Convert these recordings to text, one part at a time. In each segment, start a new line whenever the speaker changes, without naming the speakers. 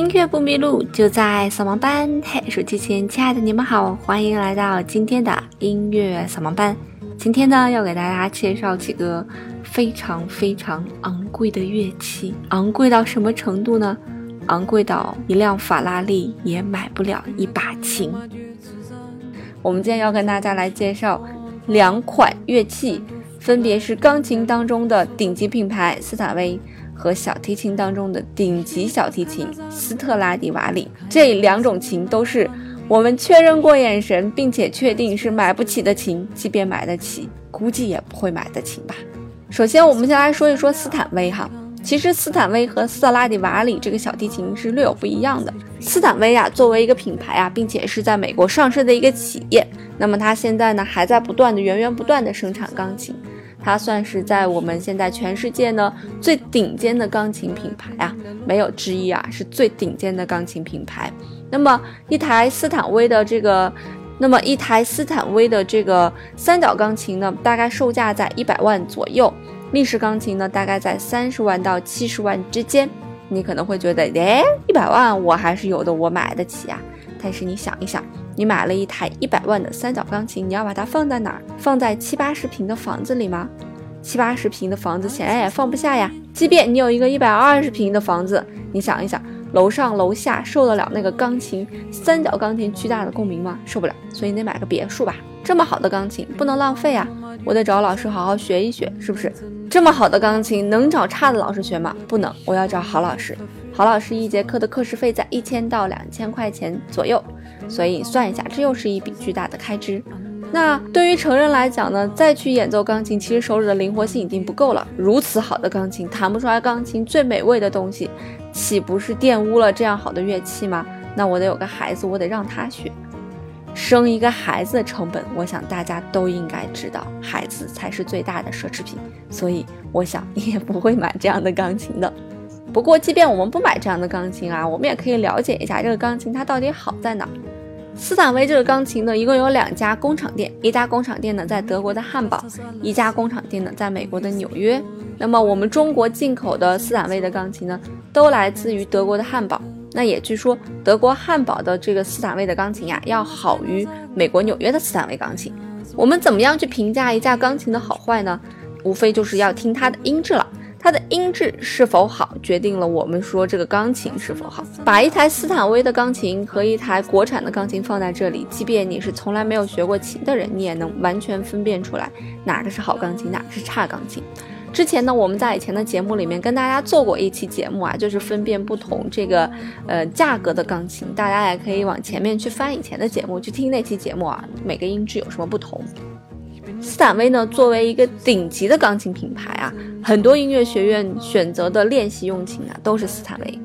音乐不迷路，就在扫盲班。嘿，手机前亲爱的你们好，欢迎来到今天的音乐扫盲班。今天呢，要给大家介绍几个非常非常昂贵的乐器。昂贵到什么程度呢？昂贵到一辆法拉利也买不了一把琴。我们今天要跟大家来介绍两款乐器，分别是钢琴当中的顶级品牌斯坦威。和小提琴当中的顶级小提琴斯特拉迪瓦里，这两种琴都是我们确认过眼神，并且确定是买不起的琴，即便买得起，估计也不会买的琴吧。首先，我们先来说一说斯坦威哈。其实，斯坦威和斯特拉迪瓦里这个小提琴是略有不一样的。斯坦威啊，作为一个品牌啊，并且是在美国上市的一个企业，那么它现在呢，还在不断的、源源不断的生产钢琴。它算是在我们现在全世界呢最顶尖的钢琴品牌啊，没有之一啊，是最顶尖的钢琴品牌。那么一台斯坦威的这个，那么一台斯坦威的这个三角钢琴呢，大概售价在一百万左右；立式钢琴呢，大概在三十万到七十万之间。你可能会觉得，哎，一百万我还是有的，我买得起啊。但是你想一想。你买了一台一百万的三角钢琴，你要把它放在哪儿？放在七八十平的房子里吗？七八十平的房子显然也放不下呀。即便你有一个一百二十平的房子，你想一想，楼上楼下受得了那个钢琴三角钢琴巨大的共鸣吗？受不了。所以你得买个别墅吧。这么好的钢琴不能浪费啊！我得找老师好好学一学，是不是？这么好的钢琴能找差的老师学吗？不能，我要找好老师。好老师一节课的课时费在一千到两千块钱左右。所以算一下，这又是一笔巨大的开支。那对于成人来讲呢，再去演奏钢琴，其实手指的灵活性已经不够了。如此好的钢琴，弹不出来钢琴最美味的东西，岂不是玷污了这样好的乐器吗？那我得有个孩子，我得让他学。生一个孩子的成本，我想大家都应该知道，孩子才是最大的奢侈品。所以我想你也不会买这样的钢琴的。不过，即便我们不买这样的钢琴啊，我们也可以了解一下这个钢琴它到底好在哪。斯坦威这个钢琴呢，一共有两家工厂店，一家工厂店呢在德国的汉堡，一家工厂店呢在美国的纽约。那么我们中国进口的斯坦威的钢琴呢，都来自于德国的汉堡。那也据说德国汉堡的这个斯坦威的钢琴呀，要好于美国纽约的斯坦威钢琴。我们怎么样去评价一架钢琴的好坏呢？无非就是要听它的音质了。它的音质是否好，决定了我们说这个钢琴是否好。把一台斯坦威的钢琴和一台国产的钢琴放在这里，即便你是从来没有学过琴的人，你也能完全分辨出来哪个是好钢琴，哪个是差钢琴。之前呢，我们在以前的节目里面跟大家做过一期节目啊，就是分辨不同这个呃价格的钢琴，大家也可以往前面去翻以前的节目去听那期节目啊，每个音质有什么不同。斯坦威呢，作为一个顶级的钢琴品牌啊，很多音乐学院选择的练习用琴啊，都是斯坦威。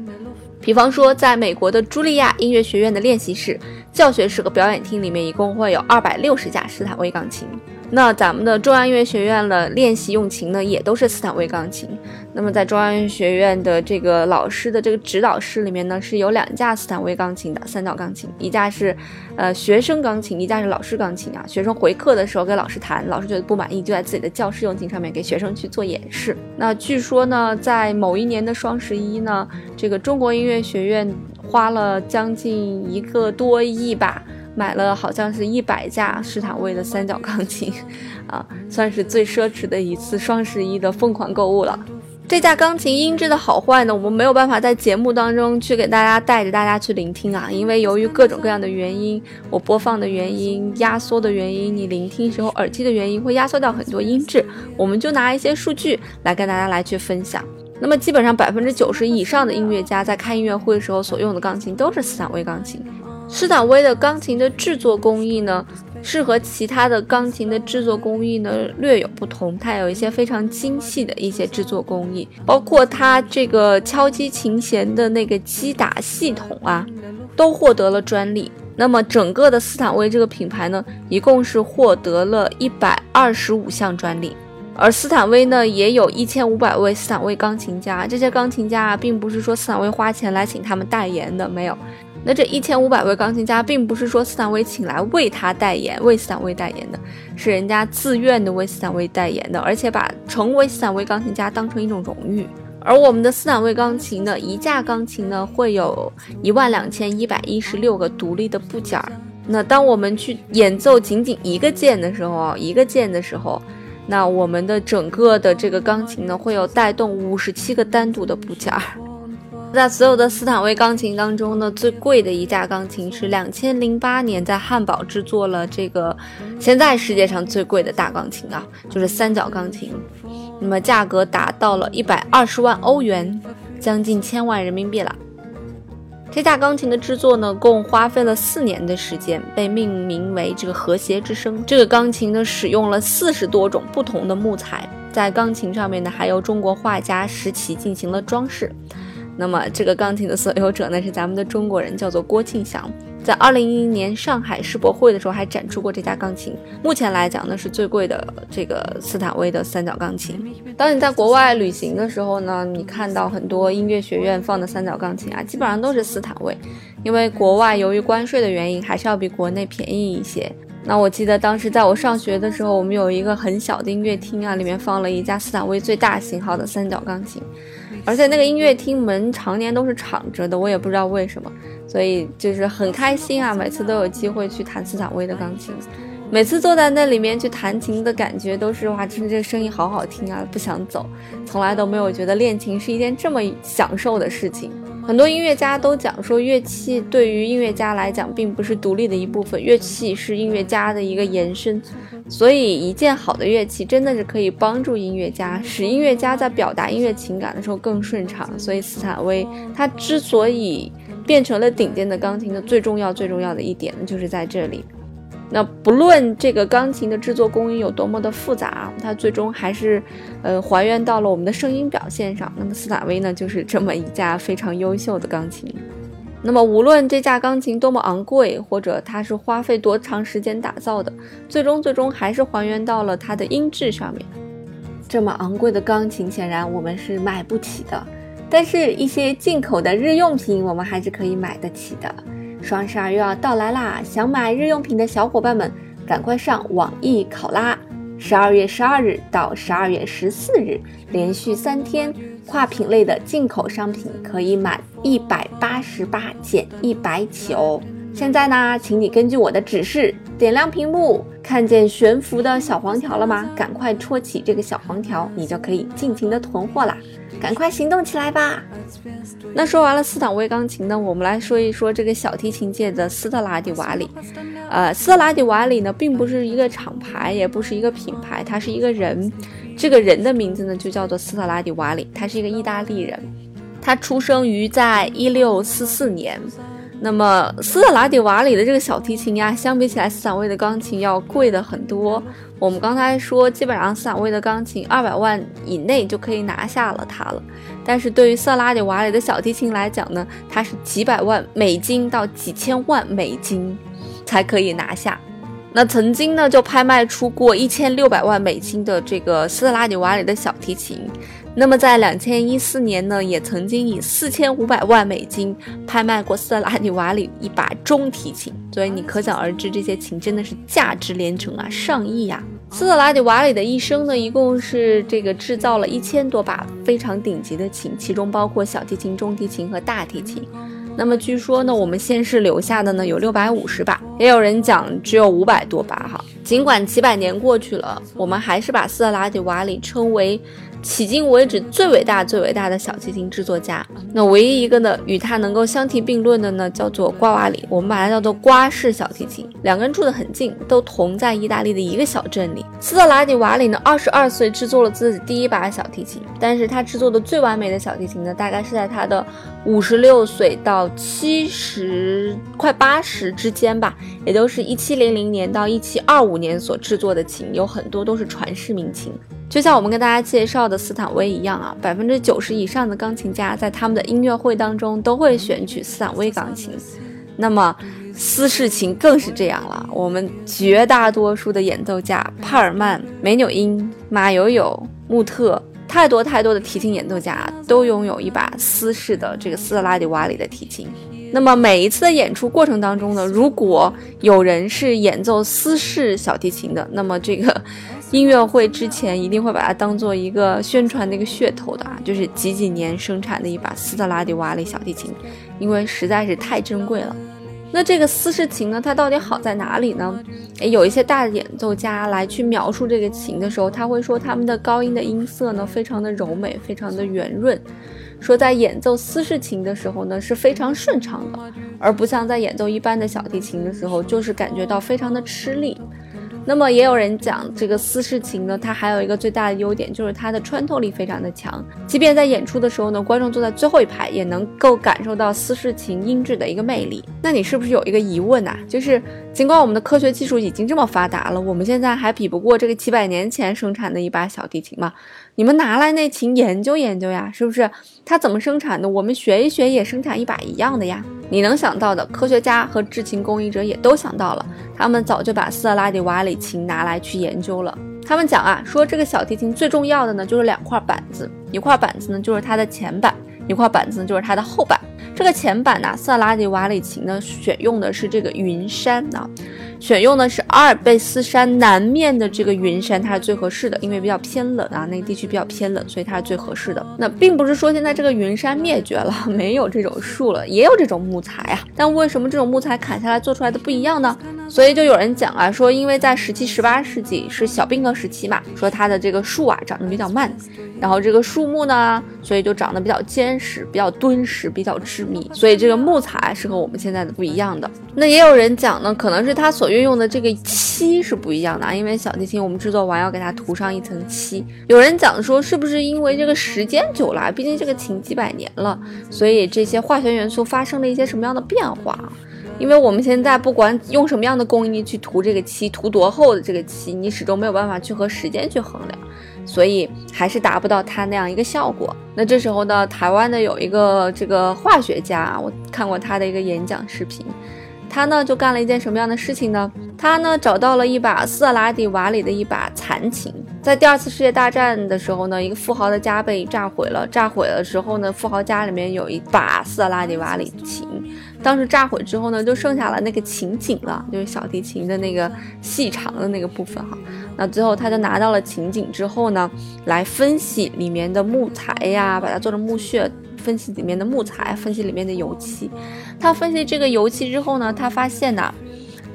比方说，在美国的茱莉亚音乐学院的练习室、教学室和表演厅里面，一共会有二百六十架斯坦威钢琴。那咱们的中央音乐学院的练习用琴呢，也都是斯坦威钢琴。那么在中央音乐学院的这个老师的这个指导室里面呢，是有两架斯坦威钢琴的三角钢琴，一架是呃学生钢琴，一架是老师钢琴啊。学生回课的时候给老师弹，老师觉得不满意，就在自己的教室用琴上面给学生去做演示。那据说呢，在某一年的双十一呢，这个中国音乐学院花了将近一个多亿吧。买了好像是一百架斯坦威的三角钢琴，啊，算是最奢侈的一次双十一的疯狂购物了。这架钢琴音质的好坏呢，我们没有办法在节目当中去给大家带着大家去聆听啊，因为由于各种各样的原因，我播放的原因、压缩的原因，你聆听时候耳机的原因，会压缩掉很多音质。我们就拿一些数据来跟大家来去分享。那么基本上百分之九十以上的音乐家在开音乐会的时候所用的钢琴都是斯坦威钢琴。斯坦威的钢琴的制作工艺呢，是和其他的钢琴的制作工艺呢略有不同。它有一些非常精细的一些制作工艺，包括它这个敲击琴弦的那个击打系统啊，都获得了专利。那么整个的斯坦威这个品牌呢，一共是获得了一百二十五项专利。而斯坦威呢，也有一千五百位斯坦威钢琴家。这些钢琴家啊，并不是说斯坦威花钱来请他们代言的，没有。那这一千五百位钢琴家，并不是说斯坦威请来为他代言、为斯坦威代言的，是人家自愿的为斯坦威代言的，而且把成为斯坦威钢琴家当成一种荣誉。而我们的斯坦威钢琴呢，一架钢琴呢会有一万两千一百一十六个独立的部件儿。那当我们去演奏仅仅一个键的时候啊，一个键的时候，那我们的整个的这个钢琴呢会有带动五十七个单独的部件儿。在所有的斯坦威钢琴当中呢，最贵的一架钢琴是两千零八年在汉堡制作了这个现在世界上最贵的大钢琴啊，就是三角钢琴。那么价格达到了一百二十万欧元，将近千万人民币了。这架钢琴的制作呢，共花费了四年的时间，被命名为这个和谐之声。这个钢琴呢，使用了四十多种不同的木材，在钢琴上面呢，还由中国画家石岐进行了装饰。那么这个钢琴的所有者呢是咱们的中国人，叫做郭庆祥，在二零一零年上海世博会的时候还展出过这架钢琴。目前来讲呢是最贵的这个斯坦威的三角钢琴。当你在国外旅行的时候呢，你看到很多音乐学院放的三角钢琴啊，基本上都是斯坦威，因为国外由于关税的原因，还是要比国内便宜一些。那我记得当时在我上学的时候，我们有一个很小的音乐厅啊，里面放了一架斯坦威最大型号的三角钢琴。而且那个音乐厅门常年都是敞着的，我也不知道为什么，所以就是很开心啊，每次都有机会去弹斯坦威的钢琴，每次坐在那里面去弹琴的感觉都是哇，真的这个声音好好听啊，不想走，从来都没有觉得练琴是一件这么享受的事情。很多音乐家都讲说，乐器对于音乐家来讲并不是独立的一部分，乐器是音乐家的一个延伸。所以，一件好的乐器真的是可以帮助音乐家，使音乐家在表达音乐情感的时候更顺畅。所以，斯坦威它之所以变成了顶尖的钢琴的最重要、最重要的一点，就是在这里。那不论这个钢琴的制作工艺有多么的复杂，它最终还是，呃，还原到了我们的声音表现上。那么斯坦威呢，就是这么一架非常优秀的钢琴。那么无论这架钢琴多么昂贵，或者它是花费多长时间打造的，最终最终还是还原到了它的音质上面。这么昂贵的钢琴，显然我们是买不起的，但是一些进口的日用品，我们还是可以买得起的。双十二又要到来啦！想买日用品的小伙伴们，赶快上网易考拉。十二月十二日到十二月十四日，连续三天，跨品类的进口商品可以满一百八十八减一百起哦。现在呢，请你根据我的指示点亮屏幕，看见悬浮的小黄条了吗？赶快戳起这个小黄条，你就可以尽情的囤货啦！赶快行动起来吧！那说完了斯坦威钢琴呢，我们来说一说这个小提琴界的斯特拉迪瓦里。呃，斯特拉迪瓦里呢，并不是一个厂牌，也不是一个品牌，他是一个人。这个人的名字呢，就叫做斯特拉迪瓦里，他是一个意大利人，他出生于在一六四四年。那么斯特拉迪瓦里的这个小提琴呀，相比起来斯坦威的钢琴要贵的很多。我们刚才说，基本上斯坦威的钢琴二百万以内就可以拿下了它了。但是对于斯特拉迪瓦里的小提琴来讲呢，它是几百万美金到几千万美金才可以拿下。那曾经呢，就拍卖出过一千六百万美金的这个斯特拉迪瓦里的小提琴。那么在两千一四年呢，也曾经以四千五百万美金拍卖过斯特拉迪瓦里一把中提琴，所以你可想而知，这些琴真的是价值连城啊，上亿呀！斯特拉迪瓦里的一生呢，一共是这个制造了一千多把非常顶级的琴，其中包括小提琴、中提琴和大提琴。那么据说呢，我们现世留下的呢有六百五十把，也有人讲只有五百多把哈。尽管几百年过去了，我们还是把斯特拉迪瓦里称为。迄今为止最伟大、最伟大的小提琴制作家，那唯一一个呢与他能够相提并论的呢，叫做瓜瓦里，我们把它叫做瓜式小提琴。两个人住得很近，都同在意大利的一个小镇里。斯特拉迪瓦里呢，二十二岁制作了自己第一把小提琴，但是他制作的最完美的小提琴呢，大概是在他的五十六岁到七十快八十之间吧，也就是一七零零年到一七二五五年所制作的琴，有很多都是传世名琴。就像我们跟大家介绍的斯坦威一样啊，百分之九十以上的钢琴家在他们的音乐会当中都会选取斯坦威钢琴。那么斯氏琴更是这样了，我们绝大多数的演奏家，帕尔曼、梅纽因、马友友、穆特，太多太多的提琴演奏家都拥有一把斯氏的这个斯特拉迪瓦里的提琴。那么每一次的演出过程当中呢，如果有人是演奏斯氏小提琴的，那么这个音乐会之前一定会把它当做一个宣传的一个噱头的啊，就是几几年生产的一把斯特拉迪瓦里小提琴，因为实在是太珍贵了。那这个斯氏琴呢，它到底好在哪里呢？诶，有一些大演奏家来去描述这个琴的时候，他会说他们的高音的音色呢非常的柔美，非常的圆润，说在演奏斯氏琴的时候呢是非常顺畅的，而不像在演奏一般的小提琴的时候，就是感觉到非常的吃力。那么也有人讲，这个斯氏琴呢，它还有一个最大的优点，就是它的穿透力非常的强。即便在演出的时候呢，观众坐在最后一排，也能够感受到斯氏琴音质的一个魅力。那你是不是有一个疑问呐？就是尽管我们的科学技术已经这么发达了，我们现在还比不过这个几百年前生产的一把小提琴吗？你们拿来那琴研究研究呀，是不是？它怎么生产的？我们学一学，也生产一把一样的呀。你能想到的，科学家和制琴工艺者也都想到了，他们早就把斯特拉迪瓦里琴拿来去研究了。他们讲啊，说这个小提琴最重要的呢，就是两块板子，一块板子呢就是它的前板，一块板子呢就是它的后板。这个前板呢，斯特拉迪瓦里琴呢选用的是这个云杉啊。选用的是阿尔卑斯山南面的这个云杉，它是最合适的，因为比较偏冷啊，那个地区比较偏冷，所以它是最合适的。那并不是说现在这个云杉灭绝了，没有这种树了，也有这种木材啊。但为什么这种木材砍下来做出来的不一样呢？所以就有人讲啊，说因为在十七、十八世纪是小冰河时期嘛，说它的这个树啊长得比较慢，然后这个树木呢，所以就长得比较坚实、比较敦实、比较直所以这个木材是和我们现在的不一样的。那也有人讲呢，可能是它所运用的这个漆是不一样的啊，因为小提琴我们制作完要给它涂上一层漆。有人讲说，是不是因为这个时间久了，毕竟这个琴几百年了，所以这些化学元素发生了一些什么样的变化？因为我们现在不管用什么样的工艺去涂这个漆，涂多厚的这个漆，你始终没有办法去和时间去衡量，所以还是达不到他那样一个效果。那这时候呢，台湾的有一个这个化学家，我看过他的一个演讲视频，他呢就干了一件什么样的事情呢？他呢找到了一把色拉迪瓦里的一把残琴，在第二次世界大战的时候呢，一个富豪的家被炸毁了，炸毁了之后呢，富豪家里面有一把色拉迪瓦里琴。当时炸毁之后呢，就剩下了那个琴颈了，就是小提琴的那个细长的那个部分哈。那最后他就拿到了琴颈之后呢，来分析里面的木材呀，把它做成木屑，分析里面的木材，分析里面的油漆。他分析这个油漆之后呢，他发现呐，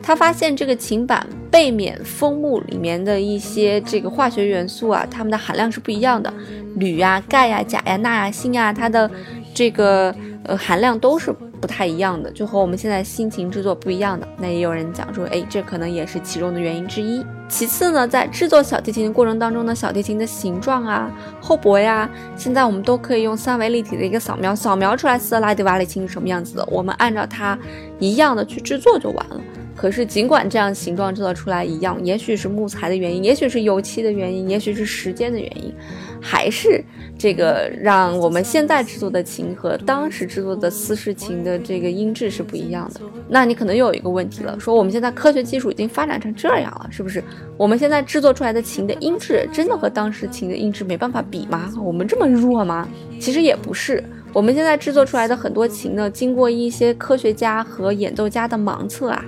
他发现这个琴板背面枫木里面的一些这个化学元素啊，它们的含量是不一样的，铝呀、钙呀、钾呀、钠呀、锌呀，它的这个呃含量都是。不太一样的，就和我们现在心情制作不一样的。那也有人讲说，哎，这可能也是其中的原因之一。其次呢，在制作小提琴的过程当中呢，小提琴的形状啊、厚薄呀，现在我们都可以用三维立体的一个扫描，扫描出来斯特拉迪瓦里琴是什么样子的，我们按照它一样的去制作就完了。可是，尽管这样形状制作出来一样，也许是木材的原因，也许是油漆的原因，也许是时间的原因，还是这个让我们现在制作的琴和当时制作的丝氏琴的这个音质是不一样的。那你可能又有一个问题了，说我们现在科学技术已经发展成这样了，是不是？我们现在制作出来的琴的音质真的和当时琴的音质没办法比吗？我们这么弱吗？其实也不是，我们现在制作出来的很多琴呢，经过一些科学家和演奏家的盲测啊。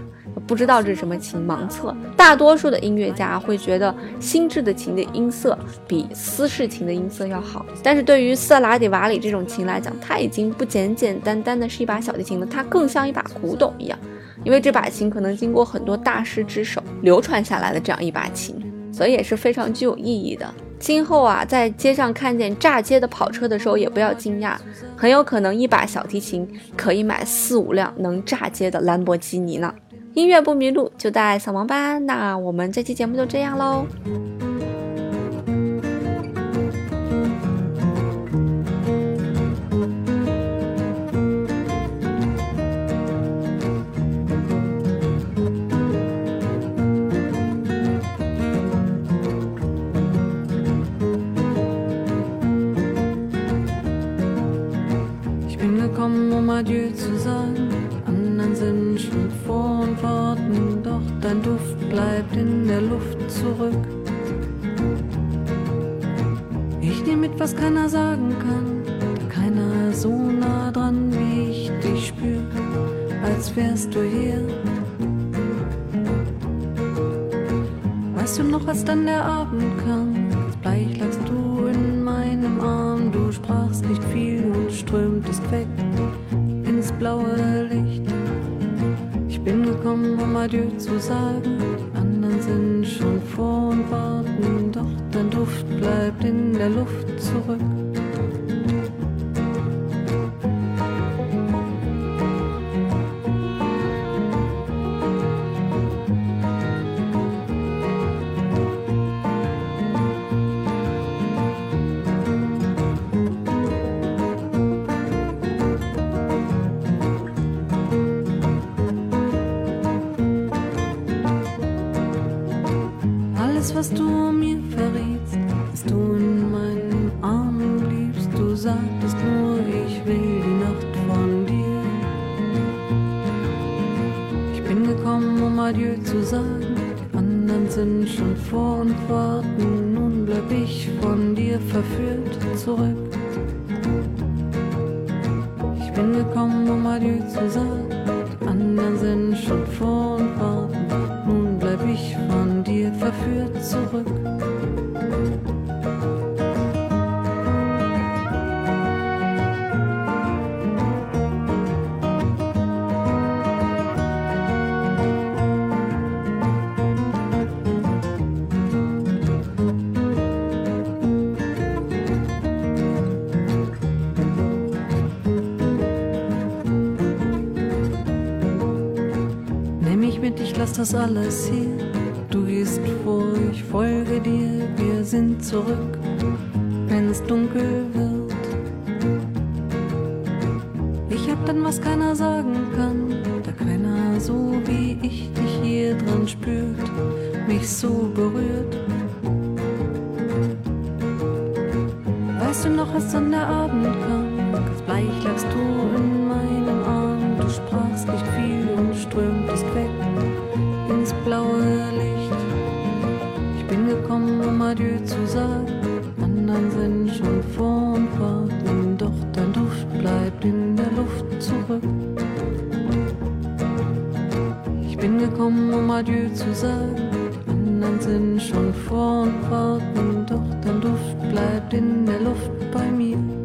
不知道这是什么琴，盲测。大多数的音乐家会觉得新制的琴的音色比斯氏琴的音色要好，但是对于色拉迪瓦里这种琴来讲，它已经不简简单单的是一把小提琴了，它更像一把古董一样，因为这把琴可能经过很多大师之手流传下来的这样一把琴，所以也是非常具有意义的。今后啊，在街上看见炸街的跑车的时候，也不要惊讶，很有可能一把小提琴可以买四五辆能炸街的兰博基尼呢。音乐不迷路，就带扫盲班。那我们这期节目就这样喽。
Dein Duft bleibt in der Luft zurück. Ich nehme mit, was keiner sagen kann, keiner so nah dran, wie ich dich spür, als wärst du hier. Weißt du noch, als dann der Abend kam? Ganz bleich lagst du in meinem Arm. Du sprachst nicht viel und strömtest weg ins blaue gekommen, um Adieu zu sagen. Die anderen sind schon vor und warten, doch dein Duft bleibt in der Luft zurück. Alles, was du mir verrietst, dass du in meinen Armen bliebst, du sagtest nur, ich will die Nacht von dir. Ich bin gekommen, um Adieu zu sagen, die anderen sind schon vor und warten, nun bleib ich von dir verführt zurück. Ich bin gekommen, um Adieu zu sagen, die anderen sind schon vor das alles hier. Du gehst vor, ich folge dir, wir sind zurück, wenn es dunkel wird. Ich hab dann, was keiner sagen kann, da keiner so wie ich dich hier drin spürt, mich so berührt. Weißt du noch, als dann der Abend kam, bin gekommen, um Adieu zu sagen, anderen sind schon vor und warten, doch dein Duft bleibt in der Luft bei mir.